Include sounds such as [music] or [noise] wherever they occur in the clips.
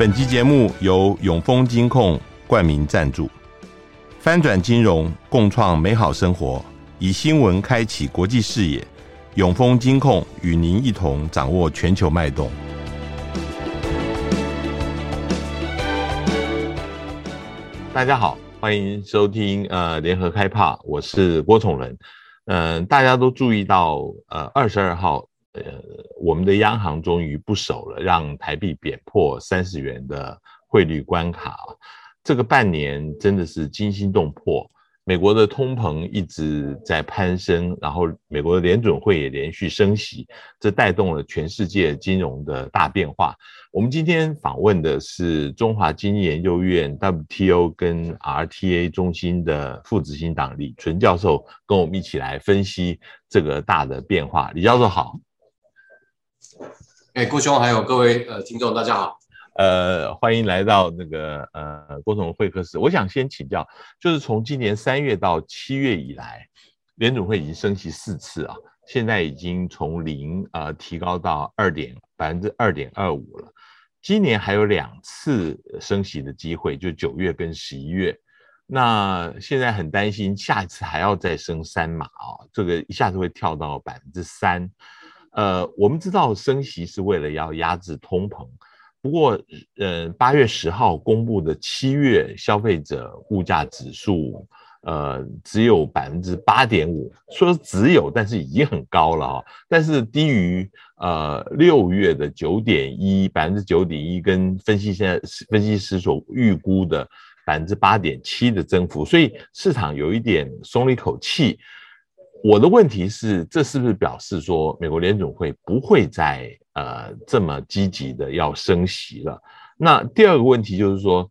本集节目由永丰金控冠名赞助，翻转金融，共创美好生活，以新闻开启国际视野。永丰金控与您一同掌握全球脉动。大家好，欢迎收听呃联合开帕，我是郭崇仁。嗯、大家都注意到，呃，二十二号。呃，我们的央行终于不守了，让台币贬破三十元的汇率关卡。这个半年真的是惊心动魄。美国的通膨一直在攀升，然后美国的联准会也连续升息，这带动了全世界金融的大变化。我们今天访问的是中华经济研究院 WTO 跟 RTA 中心的副执行长李淳教授，跟我们一起来分析这个大的变化。李教授好。哎，郭兄，还有各位呃听众，大家好。呃，欢迎来到那个呃郭总会客室。我想先请教，就是从今年三月到七月以来，联准会已经升息四次啊，现在已经从零呃提高到二点百分之二点二五了。今年还有两次升息的机会，就九月跟十一月。那现在很担心，下一次还要再升三码啊，这个一下子会跳到百分之三。呃，我们知道升息是为了要压制通膨，不过，呃，八月十号公布的七月消费者物价指数，呃，只有百分之八点五，说只有，但是已经很高了哈，但是低于呃六月的九点一，百分之九点一，跟分析现在分析师所预估的百分之八点七的增幅，所以市场有一点松了一口气。我的问题是，这是不是表示说美国联总会不会再呃这么积极的要升息了？那第二个问题就是说，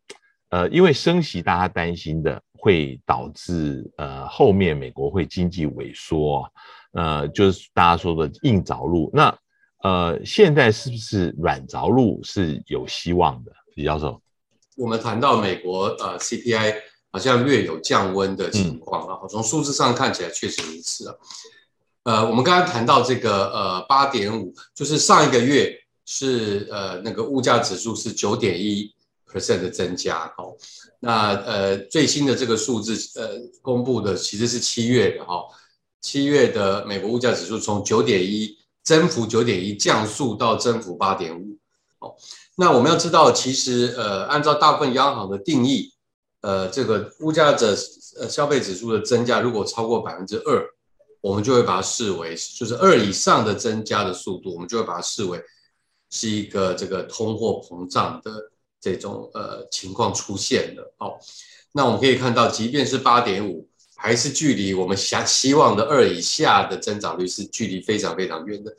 呃，因为升息大家担心的会导致呃后面美国会经济萎缩，呃，就是大家说的硬着陆。那呃，现在是不是软着陆是有希望的？李教授，我们谈到美国呃 CPI。好像略有降温的情况啊，从数字上看起来确实如此啊。呃，我们刚刚谈到这个呃八点五，就是上一个月是呃那个物价指数是九点一 percent 的增加哦。那呃最新的这个数字呃公布的其实是七月的哈，七月的美国物价指数从九点一增幅九点一降速到增幅八点五。哦，那我们要知道，其实呃按照大部分央行的定义。呃，这个物价者呃消费指数的增加如果超过百分之二，我们就会把它视为就是二以上的增加的速度，我们就会把它视为是一个这个通货膨胀的这种呃情况出现了。哦，那我们可以看到，即便是八点五，还是距离我们想希望的二以下的增长率是距离非常非常远的。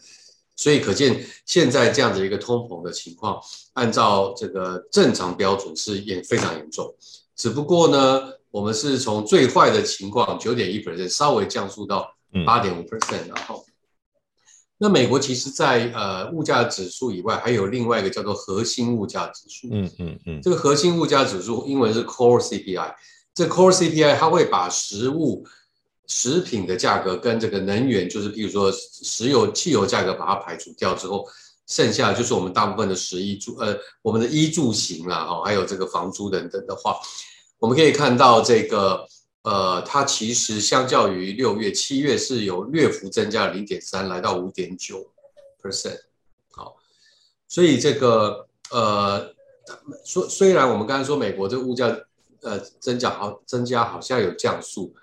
所以可见现在这样的一个通膨的情况，按照这个正常标准是也非常严重。只不过呢，我们是从最坏的情况九点一 percent 稍微降速到八点五 percent，然后，那美国其实在呃物价指数以外，还有另外一个叫做核心物价指数。嗯嗯嗯，这个核心物价指数英文是 core CPI，这 core CPI 它会把食物、食品的价格跟这个能源，就是譬如说石油、汽油价格把它排除掉之后，剩下就是我们大部分的食衣住呃我们的衣住行啦哈，还有这个房租等等的话。我们可以看到，这个呃，它其实相较于六月、七月是有略幅增加零点三，来到五点九 percent。好，所以这个呃，说虽然我们刚才说美国这物价呃增加好增加好像有降速，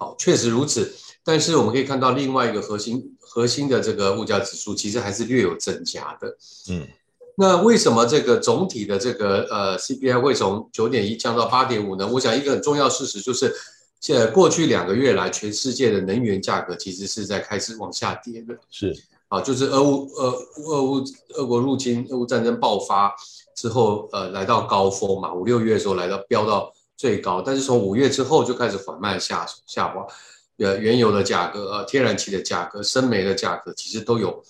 好，确实如此，但是我们可以看到另外一个核心核心的这个物价指数其实还是略有增加的，嗯。那为什么这个总体的这个呃 CPI 会从九点一降到八点五呢？我想一个很重要事实就是，现在过去两个月来，全世界的能源价格其实是在开始往下跌的。是啊，就是俄乌呃俄乌俄国入侵、俄乌战争爆发之后，呃，来到高峰嘛，五六月的时候来到飙到最高，但是从五月之后就开始缓慢下下滑。呃，原油的价格、呃，天然气的价格、生煤的价格，其实都有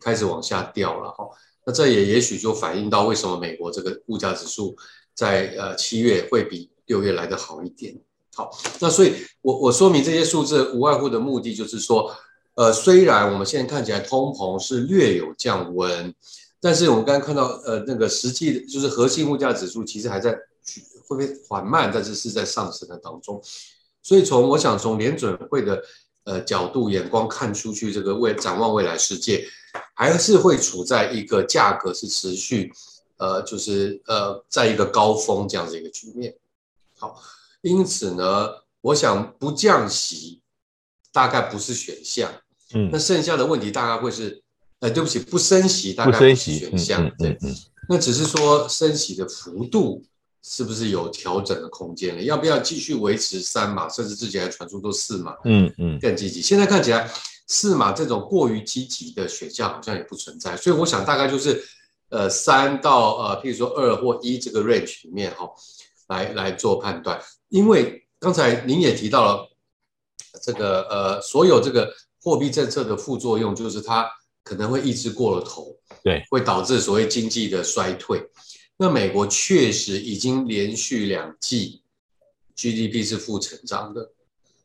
开始往下掉了哈。那这也也许就反映到为什么美国这个物价指数在呃七月会比六月来得好一点。好，那所以我我说明这些数字无外乎的目的就是说，呃，虽然我们现在看起来通膨是略有降温，但是我们刚刚看到，呃，那个实际的就是核心物价指数其实还在会不会缓慢，但是是在上升的当中。所以从我想从联准会的呃角度眼光看出去，这个未展望未来世界，还是会处在一个价格是持续呃就是呃在一个高峰这样子一个局面。好，因此呢，我想不降息大概不是选项。嗯，那剩下的问题大概会是。呃，对不起，不升息大概不是选项，对，那只是说升息的幅度是不是有调整的空间了？要不要继续维持三码，甚至之前还传出都四码，嗯嗯，更积极。现在看起来四码这种过于积极的选项好像也不存在，所以我想大概就是呃三到呃譬如说二或一这个 range 里面哈，来来做判断。因为刚才您也提到了这个呃所有这个货币政策的副作用就是它。可能会抑制过了头，对，会导致所谓经济的衰退。那美国确实已经连续两季 GDP 是负成长的，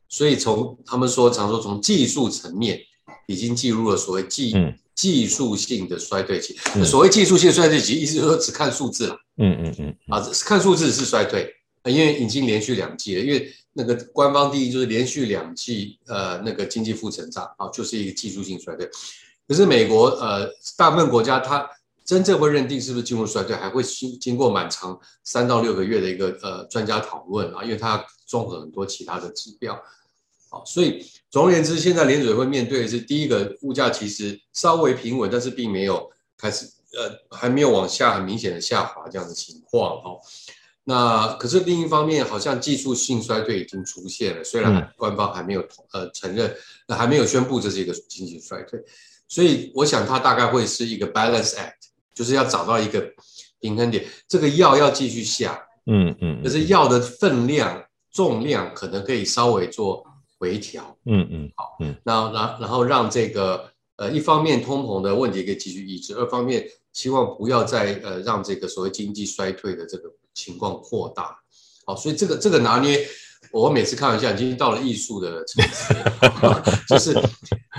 所以从他们说常说从技术层面已经进入了所谓技、嗯、技术性的衰退期。嗯、所谓技术性衰退期，意思就是说只看数字了。嗯嗯嗯，啊，看数字是衰退，因为已经连续两季了。因为那个官方定义就是连续两季，呃，那个经济负成长啊，就是一个技术性衰退。可是美国呃，大部分国家它真正会认定是不是进入衰退，还会经经过蛮长三到六个月的一个呃专家讨论啊，因为它综合很多其他的指标，好，所以总而言之，现在联准会面对的是第一个物价其实稍微平稳，但是并没有开始呃还没有往下很明显的下滑这样的情况哦。那可是另一方面，好像技术性衰退已经出现了，虽然官方还没有呃承认，那还没有宣布这是一个经济衰退。所以我想它大概会是一个 balance act，就是要找到一个平衡点。这个药要继续下，嗯嗯，可是药的分量、重量可能可以稍微做微调，嗯嗯，好，嗯，然后然然后让这个呃一方面通膨的问题可以继续抑制，二方面希望不要再呃让这个所谓经济衰退的这个情况扩大。好，所以这个这个拿捏。我每次开玩笑，已经到了艺术的层次，[laughs] 就是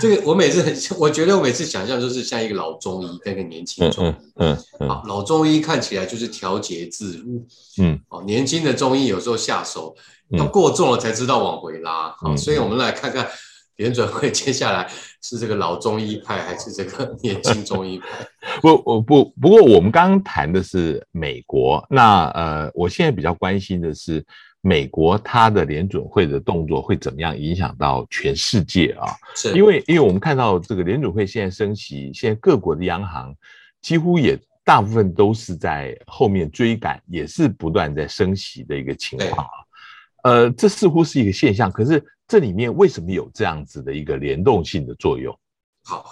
这个。我每次很，我觉得我每次想象就是像一个老中医跟一个年轻中医，嗯嗯，好，老中医看起来就是调节自如，嗯，哦，年轻的中医有时候下手要过重了才知道往回拉，好，所以我们来看看联准会接下来是这个老中医派还是这个年轻中医派？[laughs] 不，我不，不过我们刚刚谈的是美国，那呃，我现在比较关心的是。美国它的联准会的动作会怎么样影响到全世界啊？是，因为因为我们看到这个联准会现在升息，现在各国的央行几乎也大部分都是在后面追赶，也是不断在升息的一个情况啊。呃，这似乎是一个现象，可是这里面为什么有这样子的一个联动性的作用？好，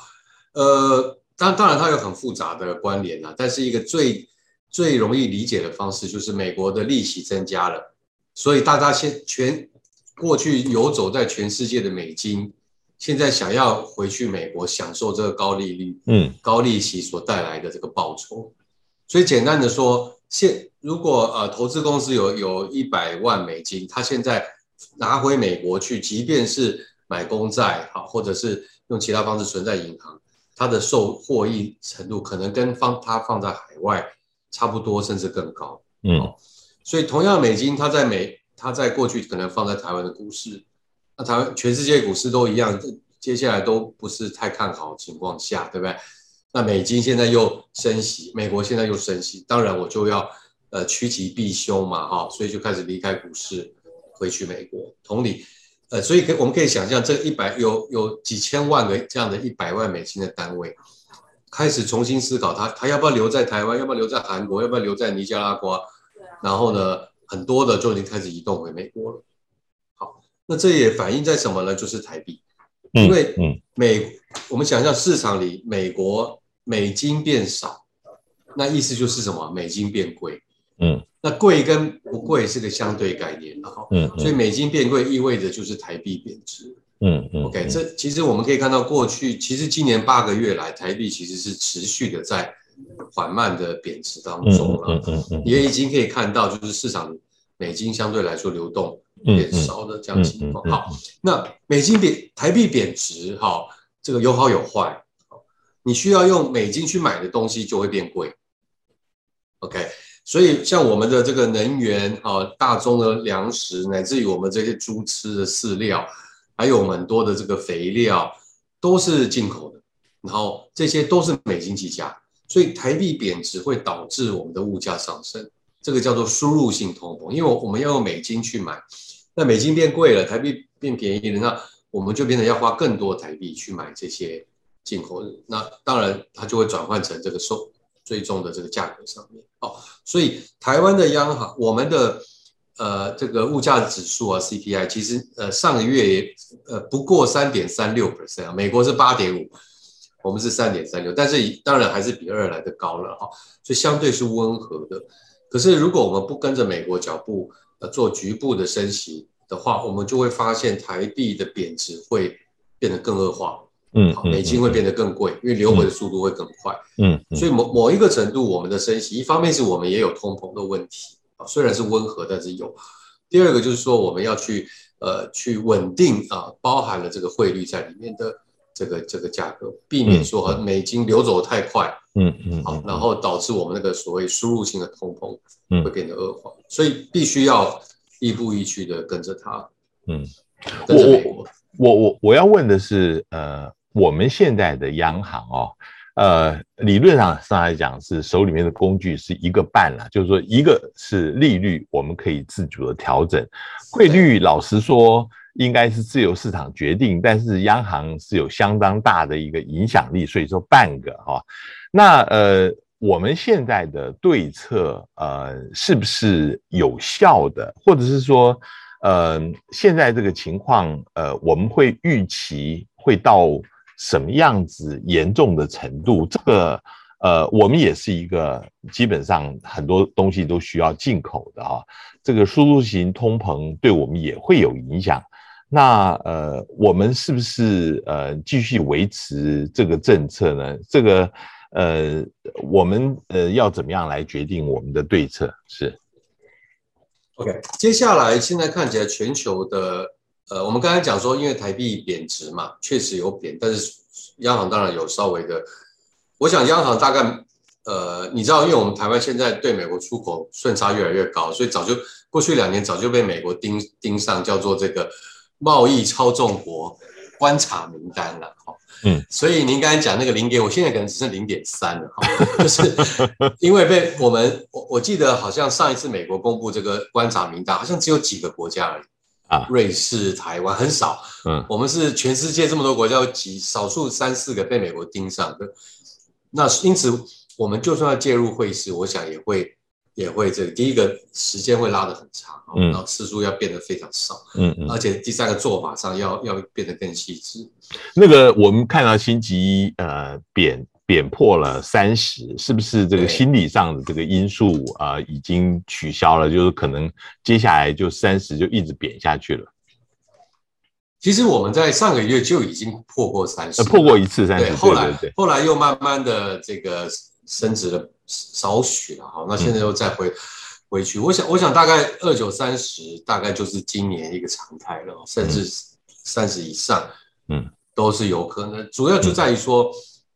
呃，当当然它有很复杂的关联啊，但是一个最最容易理解的方式就是美国的利息增加了。所以大家现全过去游走在全世界的美金，现在想要回去美国享受这个高利率、嗯，高利息所带来的这个报酬。所以简单的说，现如果呃投资公司有有一百万美金，他现在拿回美国去，即便是买公债好，或者是用其他方式存在银行，它的受获益程度可能跟放它放在海外差不多，甚至更高。嗯。所以，同样美金，它在美，它在过去可能放在台湾的股市，那台湾全世界股市都一样，接下来都不是太看好情况下，对不对？那美金现在又升息，美国现在又升息，当然我就要呃趋吉避凶嘛，哈，所以就开始离开股市，回去美国。同理，呃，所以可我们可以想象，这一百有有几千万个这样的一百万美金的单位，开始重新思考他，他他要不要留在台湾，要不要留在韩国，要不要留在尼加拉瓜？然后呢，很多的就已经开始移动回美国了。好，那这也反映在什么呢？就是台币，因为美，我们想象市场里美国美金变少，那意思就是什么？美金变贵。嗯，那贵跟不贵是个相对概念，然后，嗯，所以美金变贵意味着就是台币贬值。嗯嗯，OK，这其实我们可以看到，过去其实今年八个月来，台币其实是持续的在。缓慢的贬值当中了，也已经可以看到，就是市场美金相对来说流动变少的这样情况。好，那美金贬台币贬值，哈，这个有好有坏。你需要用美金去买的东西就会变贵。OK，所以像我们的这个能源啊，大宗的粮食，乃至于我们这些猪吃的饲料，还有很多的这个肥料，都是进口的，然后这些都是美金计价，所以台币贬值会导致我们的物价上升，这个叫做输入性通膨，因为我们要用美金去买，那美金变贵了，台币变便宜了，那我们就变成要花更多台币去买这些。进口，那当然它就会转换成这个收最终的这个价格上面哦，所以台湾的央行，我们的呃这个物价指数啊 CPI，其实呃上个月也呃不过三点三六 percent 啊，美国是八点五，我们是三点三六，但是当然还是比二来的高了哈，所以相对是温和的。可是如果我们不跟着美国脚步呃做局部的升息的话，我们就会发现台币的贬值会变得更恶化。嗯，美金会变得更贵，因为流回的速度会更快。嗯，所以某某一个程度，我们的升息，一方面是我们也有通膨的问题啊，虽然是温和，但是有。第二个就是说，我们要去呃去稳定啊，包含了这个汇率在里面的这个这个价格，避免说美金流走的太快。嗯嗯，好，然后导致我们那个所谓输入性的通膨会变得恶化，所以必须要亦步亦趋的跟着它。嗯，跟着美国。我我我要问的是，呃。我们现在的央行哦，呃，理论上上来讲是手里面的工具是一个半了，就是说一个是利率，我们可以自主的调整，汇率老实说应该是自由市场决定，但是央行是有相当大的一个影响力，所以说半个哈、哦，那呃，我们现在的对策呃是不是有效的，或者是说呃现在这个情况呃我们会预期会到。什么样子严重的程度？这个呃，我们也是一个基本上很多东西都需要进口的啊。这个输入型通膨对我们也会有影响。那呃，我们是不是呃继续维持这个政策呢？这个呃，我们呃要怎么样来决定我们的对策？是。OK，接下来现在看起来全球的。呃，我们刚才讲说，因为台币贬值嘛，确实有贬，但是央行当然有稍微的。我想央行大概，呃，你知道，因为我们台湾现在对美国出口顺差越来越高，所以早就过去两年早就被美国盯盯上，叫做这个贸易操纵国观察名单了，哈。嗯。所以您刚才讲那个零点，我现在可能只剩零点三了，哈，[laughs] 就是因为被我们，我我记得好像上一次美国公布这个观察名单，好像只有几个国家而已。啊，瑞士、台湾很少，嗯，我们是全世界这么多国家有几少数三四个被美国盯上的，那因此我们就算要介入汇市，我想也会也会这个第一个时间会拉得很长，嗯，然后次数要变得非常少，嗯嗯，而且第三个做法上要要变得更细致。那个我们看到星期一呃贬。贬破了三十，是不是这个心理上的这个因素啊、呃、已经取消了？就是可能接下来就三十就一直贬下去了。其实我们在上个月就已经破过三十，破过一次三十，后来后来又慢慢的这个升值了少许了，哈，那现在又再回、嗯、回去。我想我想大概二九三十大概就是今年一个常态了，甚至三十以上，嗯，都是有可能。主要就在于说。嗯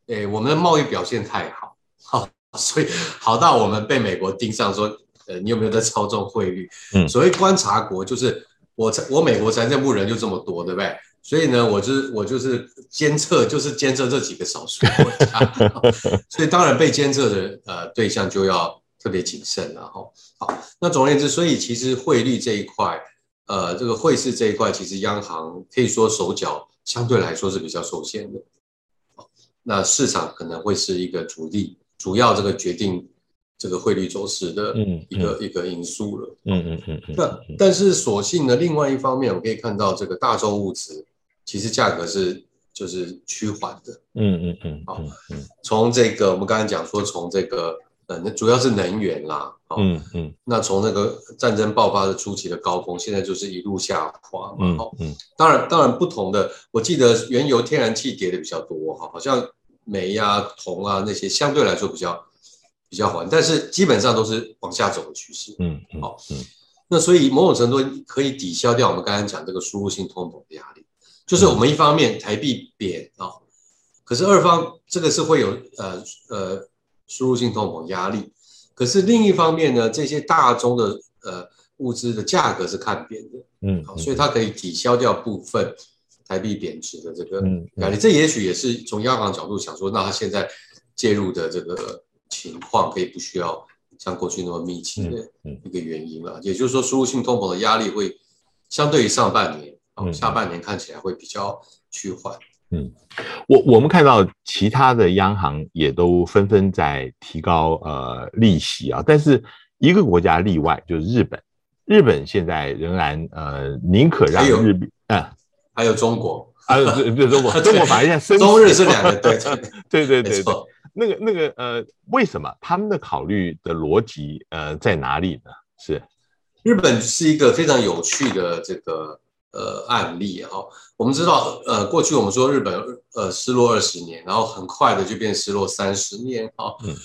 诶，我们的贸易表现太好，好，所以好到我们被美国盯上，说，呃，你有没有在操纵汇率？嗯，所谓观察国，就是我我美国财政部人就这么多，对不对？所以呢，我就是我就是监测，就是监测这几个少数国家，[laughs] 所以当然被监测的呃对象就要特别谨慎了哈。好，那总而言之，所以其实汇率这一块，呃，这个汇市这一块，其实央行可以说手脚相对来说是比较受限的。那市场可能会是一个主力，主要这个决定这个汇率走势的一个、嗯嗯、一个因素了。嗯嗯嗯。那但是所幸呢，另外一方面，我可以看到这个大宗物资其实价格是就是趋缓的。嗯嗯嗯。好，从这个我们刚才讲说，从这个呃，主要是能源啦。嗯嗯。那从那个战争爆发的初期的高峰，现在就是一路下滑嘛。好，嗯。当然，当然不同的，我记得原油、天然气跌的比较多哈，好像。煤啊、铜啊那些相对来说比较比较缓，但是基本上都是往下走的趋势。嗯，好，嗯，那所以某种程度可以抵消掉我们刚才讲这个输入性通膨的压力，就是我们一方面台币贬啊，可是二方这个是会有呃呃输入性通膨压力。可是另一方面呢，这些大宗的呃物资的价格是看贬的，嗯，好，所以它可以抵消掉部分台币贬值的这个压力。这也许也是从央行角度想说，那它现在介入的这个情况可以不需要像过去那么密集的一个原因了。也就是说，输入性通膨的压力会相对于上半年，啊，下半年看起来会比较趋缓。嗯，我我们看到其他的央行也都纷纷在提高呃利息啊，但是一个国家例外，就是日本。日本现在仍然呃宁可让日币，嗯，还有中国啊，对对中国，中国 [laughs] 反而现在升，中日是两个对 [laughs] 对对对对，那个那个呃，为什么他们的考虑的逻辑呃在哪里呢？是日本是一个非常有趣的这个。呃，案例哈，我们知道，呃，过去我们说日本呃失落二十年，然后很快的就变失落三十年哈，嗯，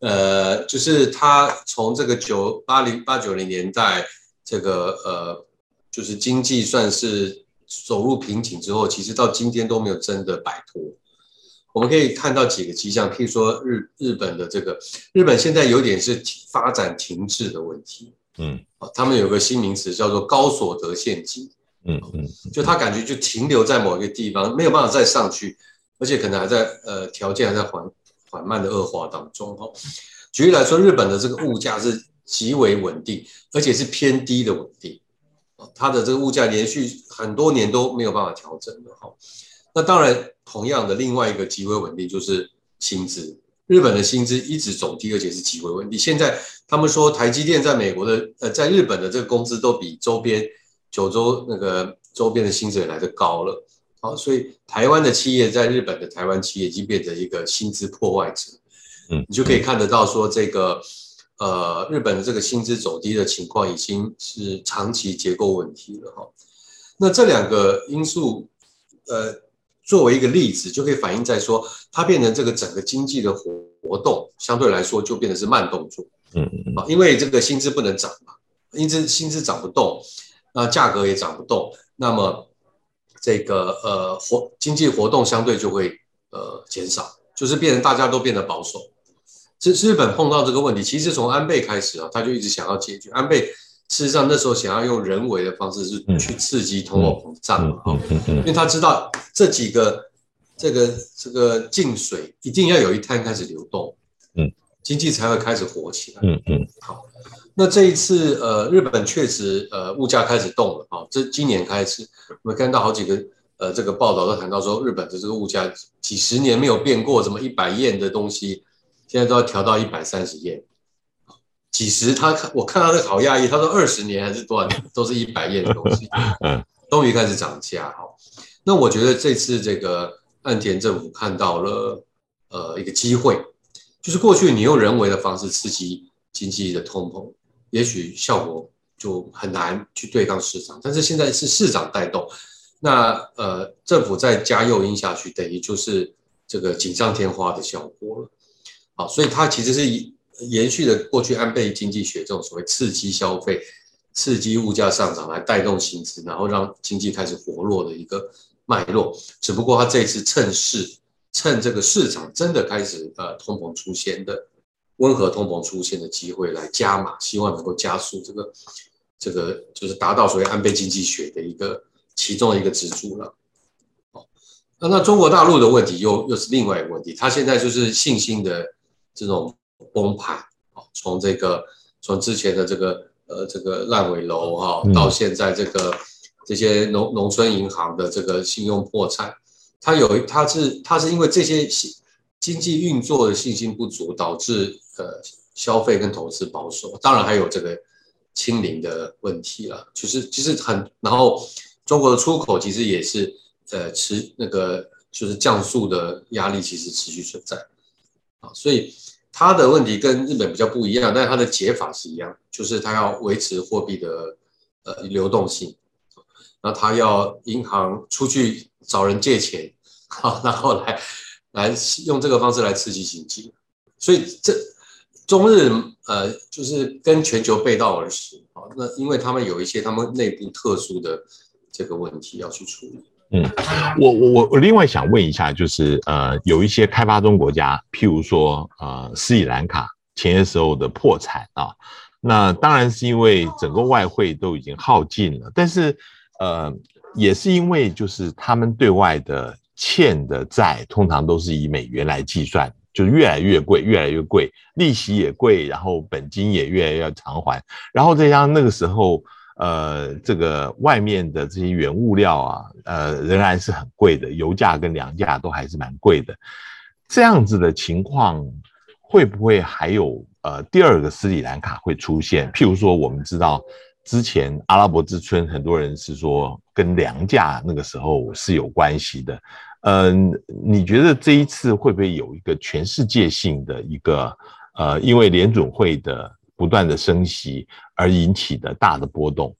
呃，就是他从这个九八零八九零年代这个呃，就是经济算是走入瓶颈之后，其实到今天都没有真的摆脱。我们可以看到几个迹象，譬如说日日本的这个日本现在有点是发展停滞的问题，嗯，他们有个新名词叫做高所得陷阱。嗯嗯，就他感觉就停留在某一个地方，没有办法再上去，而且可能还在呃条件还在缓缓慢的恶化当中哈。举例来说，日本的这个物价是极为稳定，而且是偏低的稳定，它的这个物价连续很多年都没有办法调整的哈。那当然，同样的另外一个极为稳定就是薪资，日本的薪资一直走低，而且是极为稳定。现在他们说台积电在美国的呃在日本的这个工资都比周边。九州那个周边的薪水来得高了，好，所以台湾的企业在日本的台湾企业已经变成一个薪资破坏者，嗯，你就可以看得到说这个呃日本的这个薪资走低的情况已经是长期结构问题了哈。那这两个因素呃作为一个例子，就可以反映在说它变成这个整个经济的活活动相对来说就变得是慢动作，嗯嗯，啊，因为这个薪资不能涨嘛，因此薪资涨不动。那价格也涨不动，那么这个呃活经济活动相对就会呃减少，就是变成大家都变得保守。这日本碰到这个问题，其实从安倍开始啊，他就一直想要解决。安倍事实上那时候想要用人为的方式是去刺激通货膨胀嘛，啊，因为他知道这几个这个这个进水一定要有一滩开始流动，嗯，经济才会开始活起来，嗯嗯，好。那这一次，呃，日本确实，呃，物价开始动了啊。这今年开始，我们看到好几个，呃，这个报道都谈到说，日本的这个物价几十年没有变过，什么一百元的东西，现在都要调到一百三十元。几十，他看我看到那个好讶异，他说二十年还是多少年都是一百元的东西，[laughs] 嗯，终于开始涨价。哈，那我觉得这次这个岸田政府看到了，呃，一个机会，就是过去你用人为的方式刺激经济的通膨。也许效果就很难去对抗市场，但是现在是市场带动，那呃政府再加诱因下去，等于就是这个锦上添花的效果了。好，所以它其实是延续了过去安倍经济学这种所谓刺激消费、刺激物价上涨来带动薪资，然后让经济开始活络的一个脉络。只不过它这一次趁势，趁这个市场真的开始呃通膨出现的。温和通膨出现的机会来加码，希望能够加速这个这个就是达到所谓安倍经济学的一个其中的一个支柱了。哦，那那中国大陆的问题又又是另外一个问题，它现在就是信心的这种崩盘。哦，从这个从之前的这个呃这个烂尾楼哈，到现在这个这些农农村银行的这个信用破产，它有它是它是因为这些经济运作的信心不足，导致呃消费跟投资保守。当然还有这个清零的问题了，就是其实很，然后中国的出口其实也是呃持那个就是降速的压力其实持续存在啊，所以它的问题跟日本比较不一样，但是它的解法是一样，就是它要维持货币的呃流动性，那它要银行出去找人借钱，好，[laughs] 然后来。来用这个方式来刺激经济，所以这中日呃就是跟全球背道而驰啊。那因为他们有一些他们内部特殊的这个问题要去处理。嗯，我我我我另外想问一下，就是呃，有一些开发中国家，譬如说呃斯里兰卡前些时候的破产啊，那当然是因为整个外汇都已经耗尽了，但是呃也是因为就是他们对外的欠的债通常都是以美元来计算，就越来越贵，越来越贵，利息也贵，然后本金也越来越要偿还，然后再加上那个时候。呃，这个外面的这些原物料啊，呃，仍然是很贵的，油价跟粮价都还是蛮贵的。这样子的情况会不会还有呃第二个斯里兰卡会出现？譬如说，我们知道之前阿拉伯之春，很多人是说跟粮价那个时候是有关系的。嗯、呃，你觉得这一次会不会有一个全世界性的一个呃，因为联准会的不断的升息？而引起的大的波动，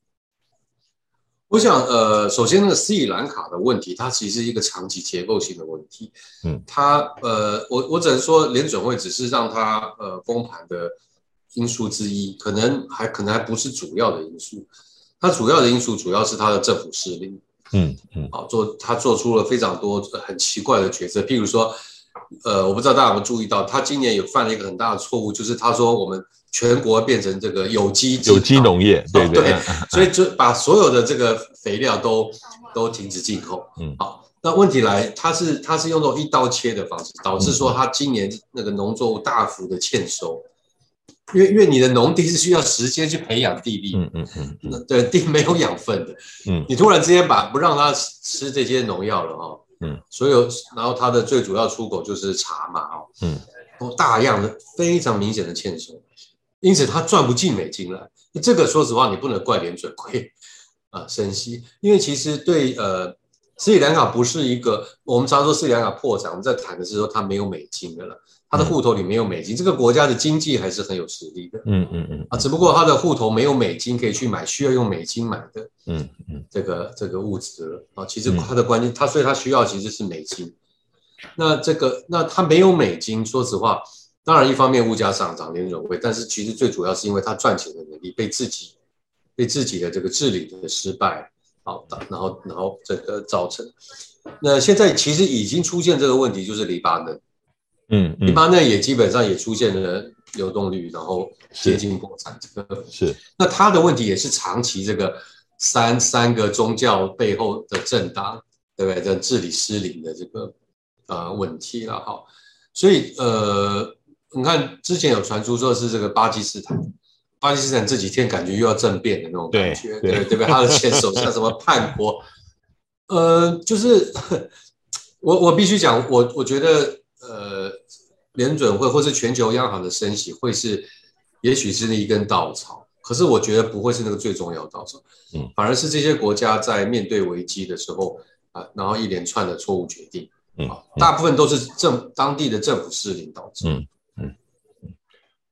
我想，呃，首先那个斯里兰卡的问题，它其实是一个长期结构性的问题。嗯，它，呃，我我只能说，联准会只是让它呃崩盘的因素之一，可能还可能还不是主要的因素。它主要的因素主要是它的政府势力。嗯嗯，好，做他做出了非常多很奇怪的决策，譬如说，呃，我不知道大家有没有注意到，他今年有犯了一个很大的错误，就是他说我们。全国变成这个有机有机农业，对对，对，所以就把所有的这个肥料都都停止进口。嗯，好，那问题来，它是它是用这种一刀切的方式，导致说它今年那个农作物大幅的欠收，因为因为你的农地是需要时间去培养地力，嗯嗯嗯，对，地没有养分的，嗯，你突然之间把不让它吃这些农药了哦，嗯，所有然后它的最主要出口就是茶嘛，哦，嗯，都大量的非常明显的欠收。因此，它赚不进美金了。这个说实话，你不能怪联准会啊升息，因为其实对呃斯里兰卡不是一个我们常说斯里兰卡破产，我们在谈的是说它没有美金的了，它的户头里没有美金。这个国家的经济还是很有实力的。嗯嗯嗯啊，只不过他的户头没有美金可以去买需要用美金买的。嗯嗯，这个这个物质了啊，其实他的关键，他所以他需要其实是美金。那这个那他没有美金，说实话。当然，一方面物价上涨，联准会，但是其实最主要是因为他赚钱的能力被自己被自己的这个治理的失败，好，然后然后这个造成。那现在其实已经出现这个问题，就是黎巴嫩，嗯，一般呢也基本上也出现了流动率，然后接近破产，这个是。那他的问题也是长期这个三三个宗教背后的政党，对不对？这治理失灵的这个呃问题了，哈。所以呃。你看，之前有传出说是这个巴基斯坦，巴基斯坦这几天感觉又要政变的那种感觉，对对，对不对？他的前首相什么叛国，呃，就是 [laughs] 我我必须讲，我我觉得呃，联准会或是全球央行的升息会是，也许是那一根稻草，可是我觉得不会是那个最重要的稻草，嗯，反而是这些国家在面对危机的时候啊，然后一连串的错误决定，嗯，大部分都是政当地的政府失灵导致，嗯。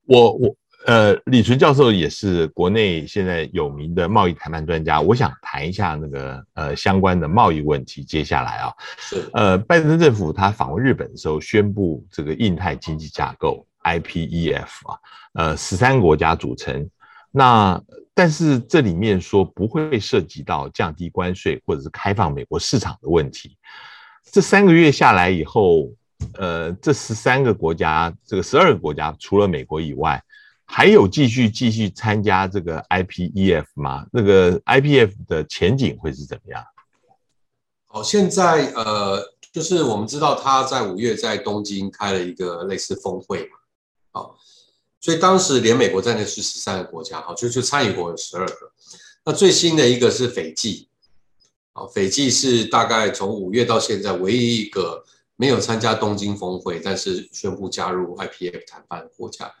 我我呃，李淳教授也是国内现在有名的贸易谈判专家。我想谈一下那个呃相关的贸易问题。接下来啊，是呃，拜登政府他访问日本的时候宣布这个印太经济架构 IPEF 啊，呃，十三个国家组成。那但是这里面说不会涉及到降低关税或者是开放美国市场的问题。这三个月下来以后。呃，这十三个国家，这个十二个国家，除了美国以外，还有继续继续参加这个 IPEF 吗？那个 IPF 的前景会是怎么样？好，现在呃，就是我们知道他在五月在东京开了一个类似峰会嘛，好，所以当时连美国在内是十三个国家，好，就就参与国有十二个。那最新的一个是斐济，啊，斐济是大概从五月到现在唯一一个。没有参加东京峰会，但是宣布加入 IPF 谈判的国家，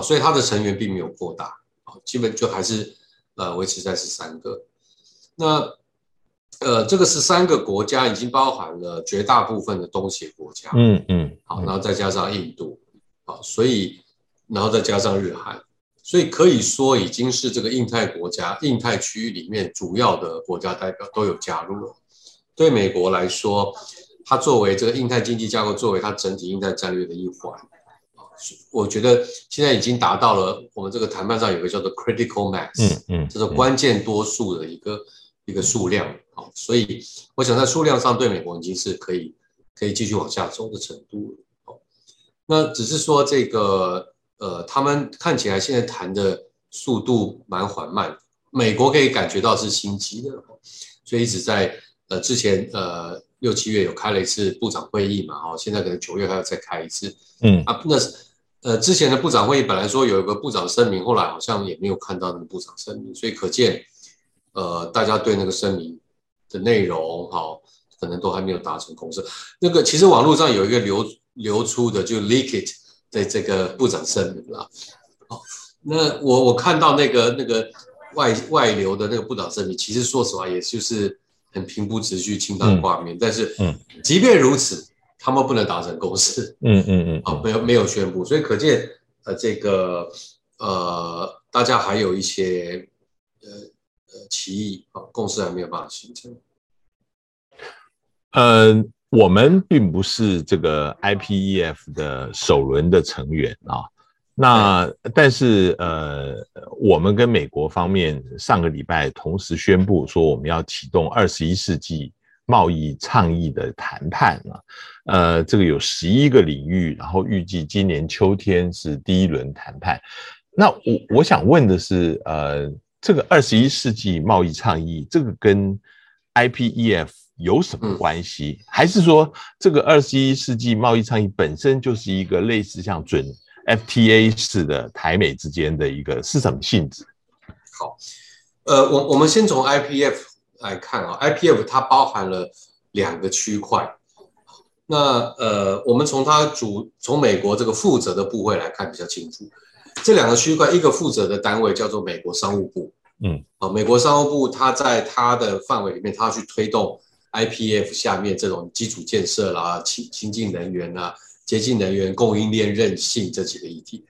啊，所以它的成员并没有扩大，啊，基本就还是呃维持在十三个。那呃，这个十三个国家已经包含了绝大部分的东协国家，嗯嗯，好，然后再加上印度，啊，所以然后再加上日韩，所以可以说已经是这个印太国家、印太区域里面主要的国家代表都有加入了。对美国来说。它作为这个印太经济架构，作为它整体印太战略的一环，我觉得现在已经达到了我们这个谈判上有个叫做 critical mass，嗯嗯，这是关键多数的一个一个数量，好，所以我想在数量上对美国已经是可以可以继续往下走的程度了。好，那只是说这个呃，他们看起来现在谈的速度蛮缓慢，美国可以感觉到是心急的，所以一直在呃之前呃六七月有开了一次部长会议嘛，哦，现在可能九月还要再开一次，嗯啊，那是。呃，之前的部长会议本来说有一个部长声明，后来好像也没有看到那个部长声明，所以可见，呃，大家对那个声明的内容，好，可能都还没有达成共识。那个其实网络上有一个流流出的，就 leak it 的这个部长声明了。好，那我我看到那个那个外外流的那个部长声明，其实说实话，也就是很平铺直叙、轻当挂面。嗯、但是，嗯，即便如此。他们不能达成共识，嗯嗯嗯，啊，没有没有宣布，所以可见，呃，这个呃，大家还有一些呃呃歧义啊，共识还没有办法形成。嗯，我们并不是这个 IPEF 的首轮的成员啊，那但是呃，我们跟美国方面上个礼拜同时宣布说，我们要启动二十一世纪贸易倡议的谈判啊。呃，这个有十一个领域，然后预计今年秋天是第一轮谈判。那我我想问的是，呃，这个二十一世纪贸易倡议，这个跟 IPEF 有什么关系？嗯、还是说，这个二十一世纪贸易倡议本身就是一个类似像准 FTA 式的台美之间的一个是什么性质？好，呃，我我们先从 IPEF 来看啊，IPEF 它包含了两个区块。那呃，我们从它主从美国这个负责的部会来看比较清楚，这两个区块，一个负责的单位叫做美国商务部，嗯，啊，美国商务部它在它的范围里面，它要去推动 IPF 下面这种基础建设啦、清清净能源啦、洁净能源、供应链韧性这几个议题。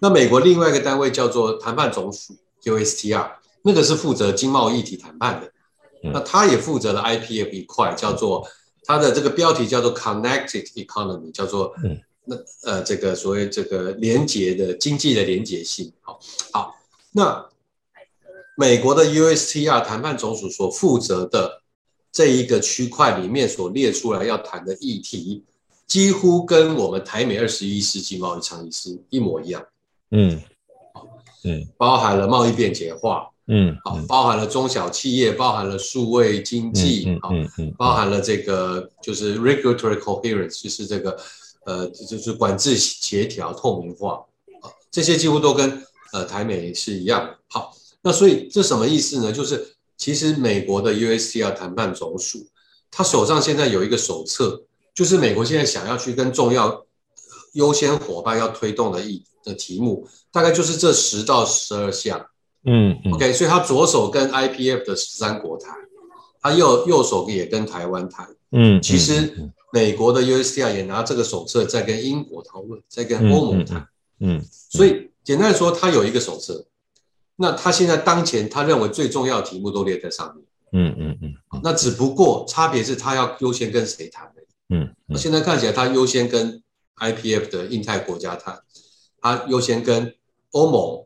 那美国另外一个单位叫做谈判总署 USTR，那个是负责经贸议题谈判的，那他也负责了 IPF 一块，叫做。他的这个标题叫做 Connected Economy，叫做嗯，那呃，这个所谓这个连结的经济的连结性。好，好，那美国的 USTR 谈判总署所负责的这一个区块里面所列出来要谈的议题，几乎跟我们台美二十一世纪贸易倡议是一模一样。嗯，嗯，包含了贸易便捷化。嗯，好，包含了中小企业，包含了数位经济，好，包含了这个就是 regulatory coherence，就是这个呃，就是管制协调透明化，啊，这些几乎都跟呃台美是一样的。好，那所以这什么意思呢？就是其实美国的 USTR 谈判总署，他手上现在有一个手册，就是美国现在想要去跟重要优先伙伴要推动的议的题目，大概就是这十到十二项。嗯，嗯，OK，所以他左手跟 IPF 的十三国谈，他右右手也跟台湾谈。嗯，其实美国的 USDR 也拿这个手册在跟英国讨论，在跟欧盟谈。嗯，所以简单来说，他有一个手册。那他现在当前他认为最重要的题目都列在上面。嗯嗯嗯。那只不过差别是他要优先跟谁谈的。嗯，那现在看起来他优先跟 IPF 的印太国家谈，他优先跟欧盟。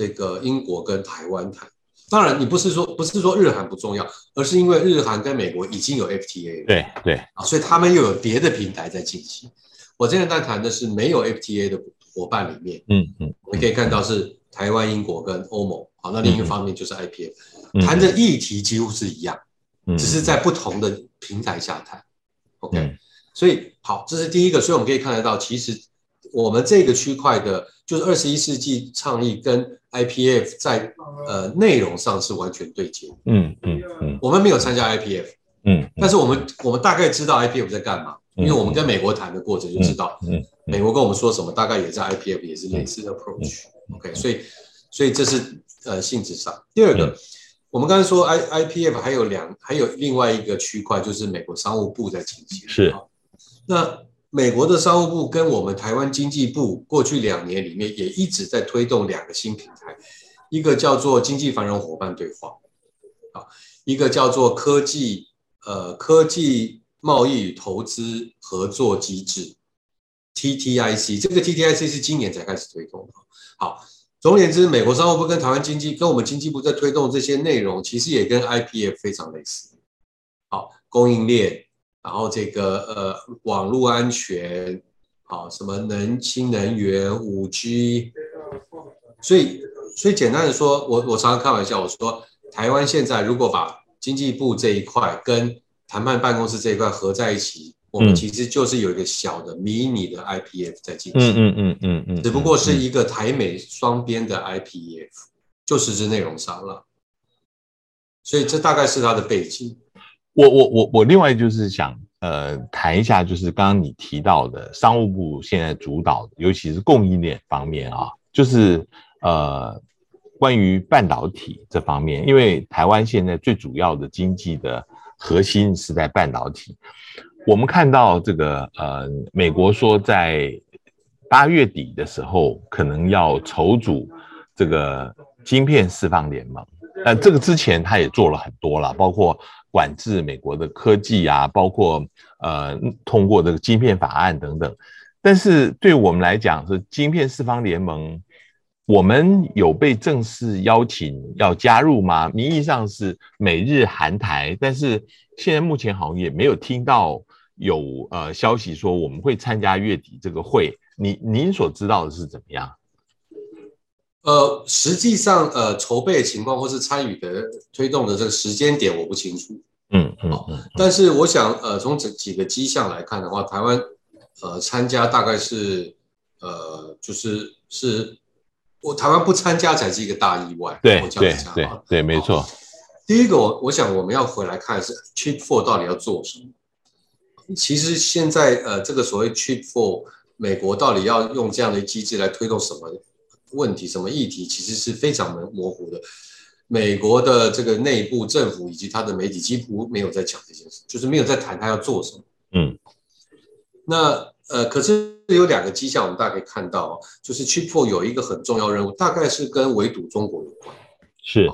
这个英国跟台湾谈，当然你不是说不是说日韩不重要，而是因为日韩跟美国已经有 FTA 了，对对啊，所以他们又有别的平台在进行。我现在在谈的是没有 FTA 的伙伴里面，嗯嗯，你可以看到是台湾、英国跟欧盟，好，那另一个方面就是 IPF，谈的议题几乎是一样，只是在不同的平台下谈。OK，所以好，这是第一个，所以我们可以看得到，其实我们这个区块的，就是二十一世纪倡议跟 IPF 在呃内容上是完全对接，嗯嗯嗯，我们没有参加 IPF，嗯，但是我们我们大概知道 IPF 在干嘛，因为我们跟美国谈的过程就知道，嗯，美国跟我们说什么，大概也在 IPF 也是类似的 approach，OK，所以所以这是呃性质上。第二个，我们刚才说 I IPF 还有两还有另外一个区块就是美国商务部在进行，是，那。美国的商务部跟我们台湾经济部过去两年里面也一直在推动两个新平台，一个叫做经济繁荣伙伴对话，啊，一个叫做科技呃科技贸易与投资合作机制，TTIC，这个 TTIC 是今年才开始推动的。好，总而言之，美国商务部跟台湾经济跟我们经济部在推动这些内容，其实也跟 IPF 非常类似。好，供应链，然后这个呃网络安全，好，什么能新能源、五 G，所以所以简单的说，我我常常开玩笑，我说台湾现在如果把经济部这一块跟谈判办公室这一块合在一起。我们其实就是有一个小的迷你的 IPF 在进行，嗯嗯嗯嗯，只不过是一个台美双边的 IPF，就实质内容上了，所以这大概是它的背景。我我我我另外就是想呃谈一下，就是刚刚你提到的商务部现在主导，尤其是供应链方面啊，就是呃关于半导体这方面，因为台湾现在最主要的经济的核心是在半导体。我们看到这个呃，美国说在八月底的时候可能要筹组这个晶片释放联盟，但这个之前他也做了很多了，包括管制美国的科技啊，包括呃通过这个晶片法案等等。但是对我们来讲是晶片四方联盟，我们有被正式邀请要加入吗？名义上是美日韩台，但是现在目前好像也没有听到。有呃消息说我们会参加月底这个会，你您所知道的是怎么样？呃，实际上呃筹备的情况或是参与的推动的这个时间点我不清楚。嗯嗯嗯。但是我想呃从这几个迹象来看的话，台湾呃参加大概是呃就是是我台湾不参加才是一个大意外。对对对对，没错。第一个我我想我们要回来看是 Chip Four 到底要做什么。其实现在呃，这个所谓 Chip Four，美国到底要用这样的机制来推动什么问题、什么议题，其实是非常模糊的。美国的这个内部政府以及他的媒体几乎没有在讲这件事，就是没有在谈他要做什么。嗯，那呃，可是有两个迹象，我们大家可以看到，就是 Chip Four 有一个很重要任务，大概是跟围堵中国有关。是，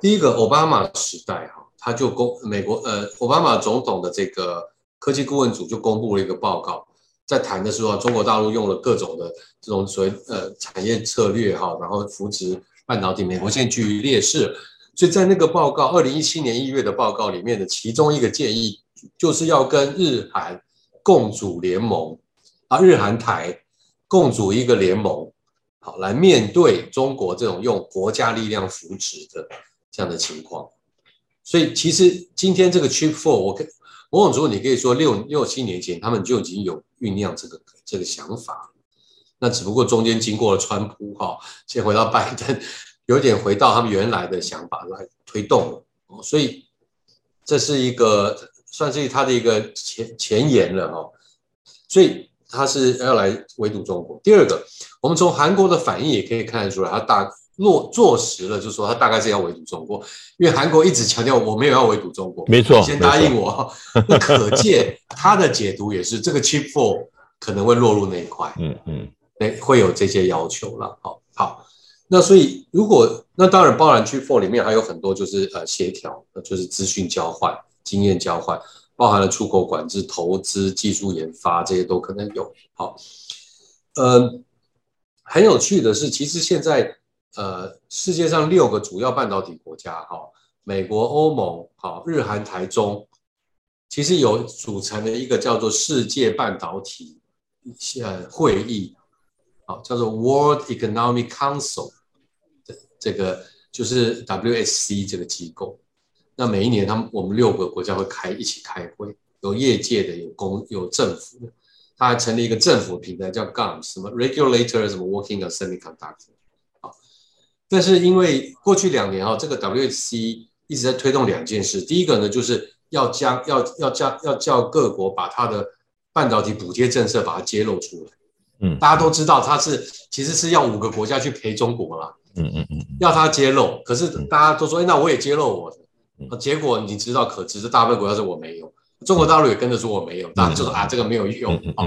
第一个，奥巴马时代哈，他就公美国呃，奥巴马总统的这个。科技顾问组就公布了一个报告，在谈的时候，中国大陆用了各种的这种所谓呃产业策略哈，然后扶持半导体，美国现在居于劣势，所以在那个报告二零一七年一月的报告里面的其中一个建议，就是要跟日韩共组联盟啊，日韩台共组一个联盟，好来面对中国这种用国家力量扶持的这样的情况。所以其实今天这个 Chip Four 我跟。某种程度，你可以说六六七年前他们就已经有酝酿这个这个想法，那只不过中间经过了川普哈，先回到拜登，[laughs] 有点回到他们原来的想法来推动了，所以这是一个算是他的一个前前沿了哈，所以他是要来围堵中国。第二个，我们从韩国的反应也可以看得出来，他大。落坐实了，就是说他大概是要围堵中国，因为韩国一直强调我没有要围堵中国，没错，先答应我。那可见他的解读也是这个 Chip Four 可能会落入那一块，嗯嗯，哎，会有这些要求了。好，好，那所以如果那当然，包含 Chip Four 里面还有很多就是呃协调，就是资讯交换、经验交换，包含了出口管制、投资、技术研发这些都可能有。好，呃，很有趣的是，其实现在。呃，世界上六个主要半导体国家，哈，美国、欧盟，好，日韩台中，其实有组成了一个叫做世界半导体呃会议，好，叫做 World Economic Council，这这个就是 WSC 这个机构。那每一年他们我们六个国家会开一起开会，有业界的，有公有政府的，他还成立一个政府平台叫 GAMS，什么 Regulator 什么 Working on Semiconductor。但是因为过去两年啊，这个 WSC 一直在推动两件事。第一个呢，就是要将要要将要叫各国把它的半导体补贴政策把它揭露出来。嗯，大家都知道它是其实是要五个国家去陪中国啦。嗯嗯嗯，要它揭露，可是大家都说，哎，那我也揭露我的。结果你知道，可知是大部分国家说我没有，中国大陆也跟着说我没有，大家就说啊，这个没有用啊。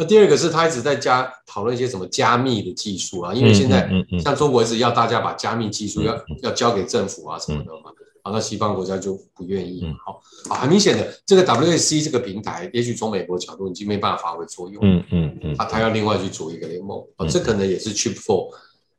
那第二个是他一直在加讨论一些什么加密的技术啊，因为现在像中国一直要大家把加密技术要要交给政府啊什么的嘛，好，那西方国家就不愿意。好，好，很明显的，这个 WAC 这个平台，也许从美国角度已经没办法发挥作用。嗯嗯嗯，他他要另外去组一个联盟，啊，这可能也是 Chip Four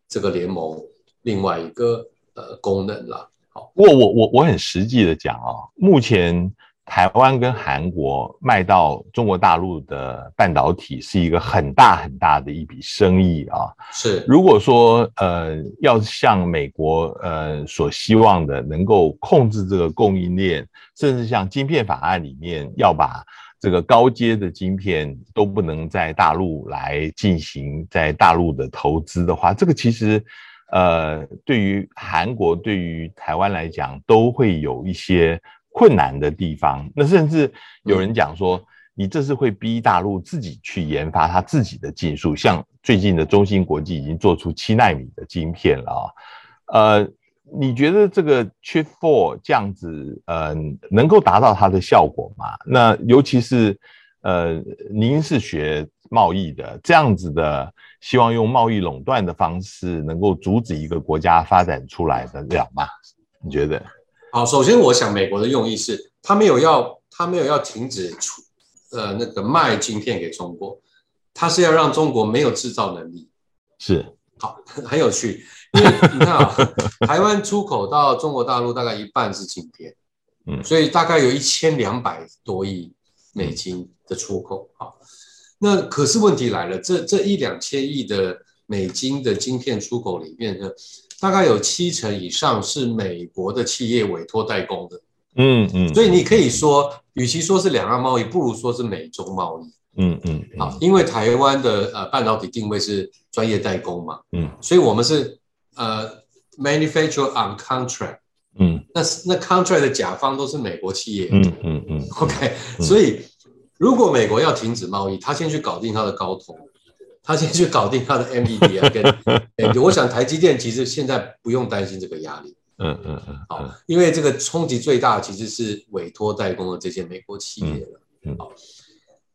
这个联盟另外一个呃功能了。好，不过我我我很实际的讲啊，目前。台湾跟韩国卖到中国大陆的半导体是一个很大很大的一笔生意啊。是，如果说呃要像美国呃所希望的，能够控制这个供应链，甚至像晶片法案里面要把这个高阶的晶片都不能在大陆来进行在大陆的投资的话，这个其实呃对于韩国对于台湾来讲都会有一些。困难的地方，那甚至有人讲说，你这是会逼大陆自己去研发它自己的技术，像最近的中芯国际已经做出七纳米的晶片了啊。呃，你觉得这个 Chip Four 这样子，呃，能够达到它的效果吗？那尤其是，呃，您是学贸易的，这样子的，希望用贸易垄断的方式，能够阻止一个国家发展出来的了吗？你觉得？好，首先我想美国的用意是，他没有要，他没有要停止出，呃，那个卖晶片给中国，他是要让中国没有制造能力。是，好，[laughs] 很有趣，因为你看啊，[laughs] 台湾出口到中国大陆大概一半是晶片，嗯，所以大概有一千两百多亿美金的出口。好，那可是问题来了，这这一两千亿的美金的晶片出口里面呢？大概有七成以上是美国的企业委托代工的，嗯嗯，所以你可以说，与其说是两岸贸易，不如说是美中贸易，嗯嗯，好，因为台湾的呃半导体定位是专业代工嘛，嗯，所以我们是呃 manufacture on contract，嗯，那那 contract 的甲方都是美国企业，嗯嗯嗯，OK，所以如果美国要停止贸易，他先去搞定他的高通。他先去搞定他的 NVIDIA 跟，[laughs] 我想台积电其实现在不用担心这个压力，嗯嗯嗯，好，因为这个冲击最大其实是委托代工的这些美国企业了，嗯，好，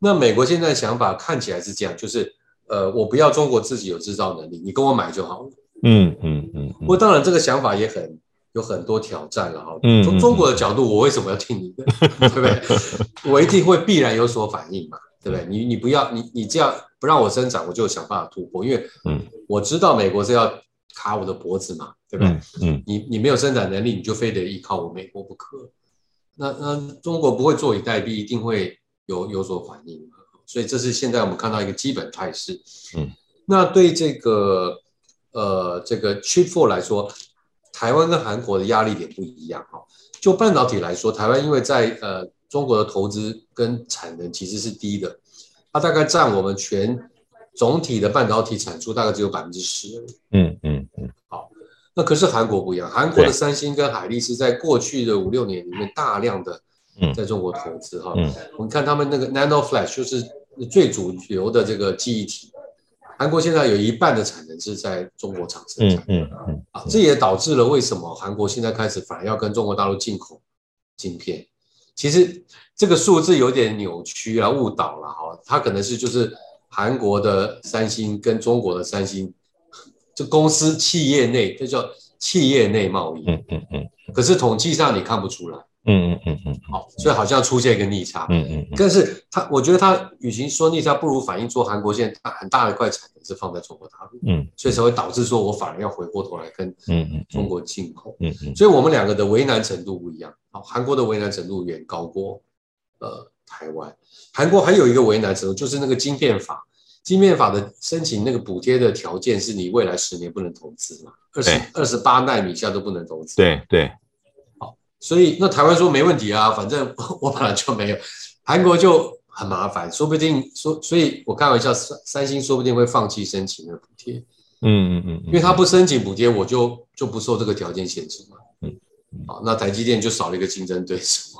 那美国现在想法看起来是这样，就是呃，我不要中国自己有制造能力，你跟我买就好。了，嗯嗯嗯，不过当然这个想法也很有很多挑战了哈，从中国的角度，我为什么要听你的，[laughs] 对不对？[laughs] 我一定会必然有所反应嘛。对不对？你你不要你你这样不让我生长，我就想办法突破，因为嗯，我知道美国是要卡我的脖子嘛，对不对？嗯，你你没有生产能力，你就非得依靠我美国不可。那那中国不会坐以待毙，一定会有有所反应。所以这是现在我们看到一个基本态势。嗯，那对这个呃这个 Chip Four 来说，台湾跟韩国的压力点不一样哈。就半导体来说，台湾因为在呃。中国的投资跟产能其实是低的，它大概占我们全总体的半导体产出大概只有百分之十。嗯嗯嗯。好，那可是韩国不一样，韩国的三星跟海力士在过去的五六年里面大量的在中国投资哈。嗯。我们看他们那个 Nano Flash 就是最主流的这个记忆体，韩国现在有一半的产能是在中国厂生产。嗯嗯。啊，这也导致了为什么韩国现在开始反而要跟中国大陆进口晶片。其实这个数字有点扭曲啊，误导了哈，它可能是就是韩国的三星跟中国的三星，这公司企业内这叫企业内贸易，嗯嗯嗯，可是统计上你看不出来，嗯嗯嗯嗯，好，所以好像出现一个逆差，嗯嗯，但是他我觉得他与其说逆差，不如反映说韩国现在很大的一块产能是放在中国大陆，嗯，所以才会导致说我反而要回过头来跟嗯嗯中国进口，嗯嗯，所以我们两个的为难程度不一样。好韩国的为难程度远高过呃台湾。韩国还有一个为难程度，就是那个晶片法，晶片法的申请那个补贴的条件是你未来十年不能投资嘛，二十二十八纳米以下都不能投资。对对，好，所以那台湾说没问题啊，反正 [laughs] 我本来就没有，韩国就很麻烦，说不定说，所以我开玩笑，三三星说不定会放弃申请的补贴。嗯嗯嗯，因为他不申请补贴，我就就不受这个条件限制嘛。嗯好，那台积电就少了一个竞争对手。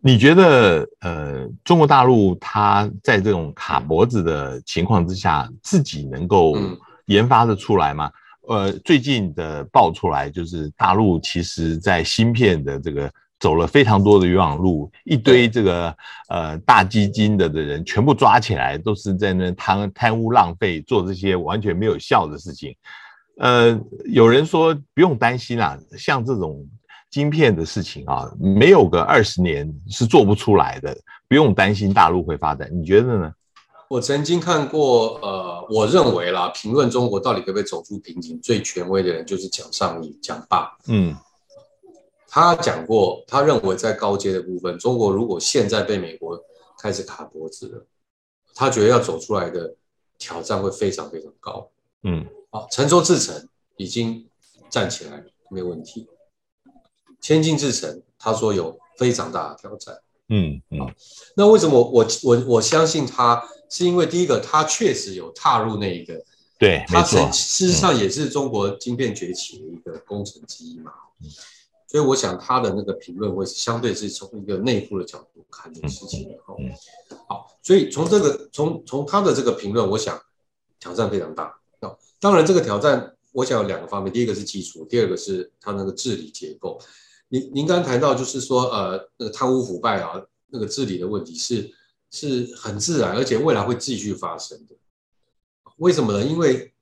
你觉得，呃，中国大陆它在这种卡脖子的情况之下，自己能够研发的出来吗？嗯、呃，最近的爆出来就是大陆其实在芯片的这个走了非常多的冤枉路，一堆这个呃大基金的的人全部抓起来，都是在那贪贪污浪费，做这些完全没有效的事情。呃，有人说不用担心啦，像这种晶片的事情啊，没有个二十年是做不出来的，不用担心大陆会发展。你觉得呢？我曾经看过呃我认为啦，评论中国到底可不可以走出瓶颈，最权威的人就是蒋尚义，蒋爸。嗯，他讲过，他认为在高阶的部分，中国如果现在被美国开始卡脖子了，他觉得要走出来的挑战会非常非常高。嗯，好，成舟制程已经站起来没问题，千金制程他说有非常大的挑战。嗯嗯，那为什么我我我相信他？是因为第一个，他确实有踏入那一个，对，他事实上也是中国晶片崛起的一个工程之一嘛。嗯，所以我想他的那个评论会是相对是从一个内部的角度看这个事情的哈。好，所以从这个从从他的这个评论，我想挑战非常大。那当然，这个挑战我想有两个方面，第一个是技术，第二个是他那个治理结构。您您刚才谈到就是说呃那个贪污腐败啊，那个治理的问题是。是很自然，而且未来会继续发生的。为什么呢？因为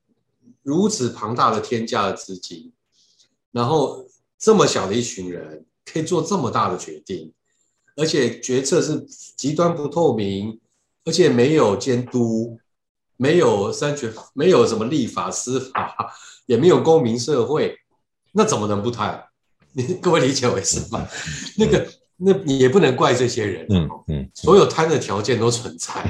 如此庞大的天价的资金，然后这么小的一群人可以做这么大的决定，而且决策是极端不透明，而且没有监督，没有三权，没有什么立法、司法，也没有公民社会，那怎么能不贪？[laughs] 你各位理解为什么？[laughs] 那个。那你也不能怪这些人，嗯嗯，所有贪的条件都存在，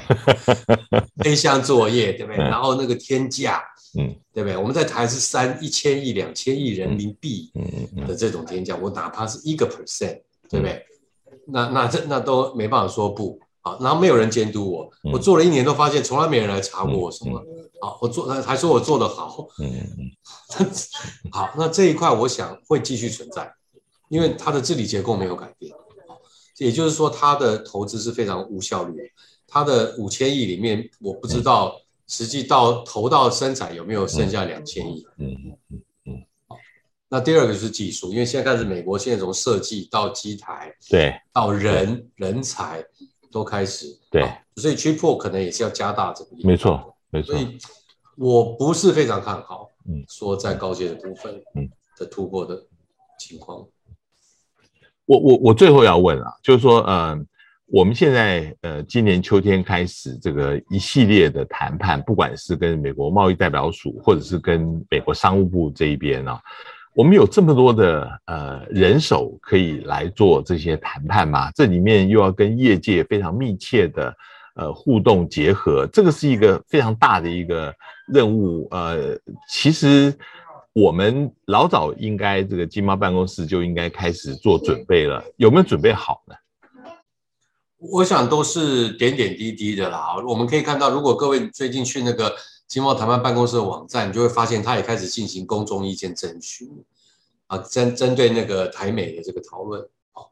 [laughs] 黑箱作业，对不对？然后那个天价，嗯，对不对？我们在谈是三一千亿、两千亿人民币的这种天价，我哪怕是一个 percent，对不对？那那这那都没办法说不。啊，然后没有人监督我，我做了一年都发现从来没人来查过我什么，好，我做还说我做得好，嗯嗯，[laughs] 好，那这一块我想会继续存在，因为它的治理结构没有改变。也就是说，他的投资是非常无效率的。他的五千亿里面，我不知道实际到投到生产有没有剩下两千亿。嗯嗯嗯嗯。那第二个就是技术，因为现在开始，美国现在从设计到机台，对，到人人才都开始，对，所以 Chip 可能也是要加大这个。没错，没错。所以我不是非常看好，嗯，说在高阶的部分，嗯，的突破的情况。我我我最后要问啊，就是说，呃，我们现在呃，今年秋天开始这个一系列的谈判，不管是跟美国贸易代表署，或者是跟美国商务部这一边啊，我们有这么多的呃人手可以来做这些谈判吗？这里面又要跟业界非常密切的呃互动结合，这个是一个非常大的一个任务。呃，其实。我们老早应该这个经贸办公室就应该开始做准备了，有没有准备好呢？我想都是点点滴滴的啦。我们可以看到，如果各位最近去那个经贸谈判办公室的网站，你就会发现他也开始进行公众意见征询啊，针针对那个台美的这个讨论。好，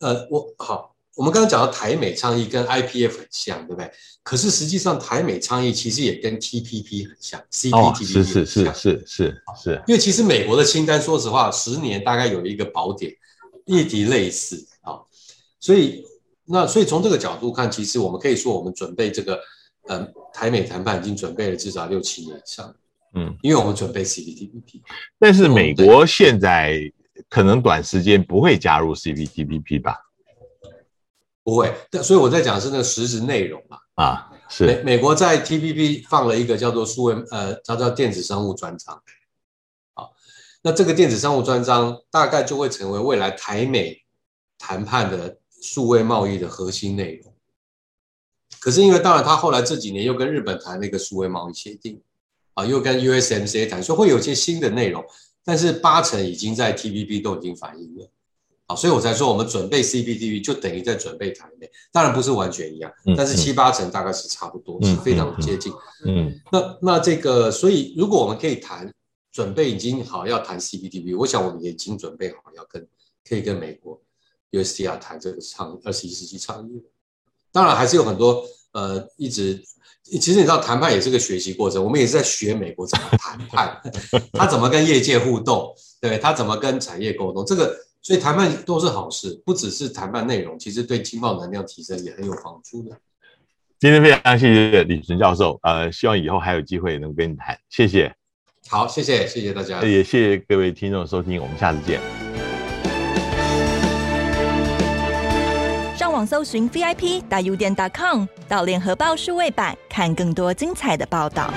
呃，我好。我们刚刚讲到台美倡议跟 IPF 很像，对不对？可是实际上台美倡议其实也跟 TPP 很像，CPTPP 是是是是是是。因为其实美国的清单，说实话，十年大概有一个宝典，议题类似啊。所以那所以从这个角度看，其实我们可以说，我们准备这个呃台美谈判已经准备了至少六七年以上。嗯，因为我们准备 CPTPP，但是美国现在可能短时间不会加入 CPTPP 吧？不会，但所以我在讲是那个实质内容嘛。啊，是美美国在 TPP 放了一个叫做数位呃，它叫电子商务专章。好，那这个电子商务专章大概就会成为未来台美谈判的数位贸易的核心内容。可是因为当然，他后来这几年又跟日本谈那个数位贸易协定，啊，又跟 USMCA 谈，所以会有一些新的内容，但是八成已经在 TPP 都已经反映了。所以我才说，我们准备 CPTPP 就等于在准备台美，当然不是完全一样，但是七八成大概是差不多，是非常接近。嗯，那那这个，所以如果我们可以谈，准备已经好要谈 CPTPP，我想我们也已经准备好要跟可以跟美国 USDR 谈这个倡二十一世纪倡议。当然还是有很多呃，一直其实你知道谈判也是个学习过程，我们也是在学美国怎么谈判，[laughs] 他怎么跟业界互动，对，他怎么跟产业沟通，这个。所以谈判都是好事，不只是谈判内容，其实对经贸能量提升也很有帮助的。今天非常谢谢李淳教授，呃，希望以后还有机会能跟你谈，谢谢。好，谢谢，谢谢大家，也谢谢各位听众收听，我们下次见。上网搜寻 VIP 大 U 点 .com，到联合报数位版看更多精彩的报道。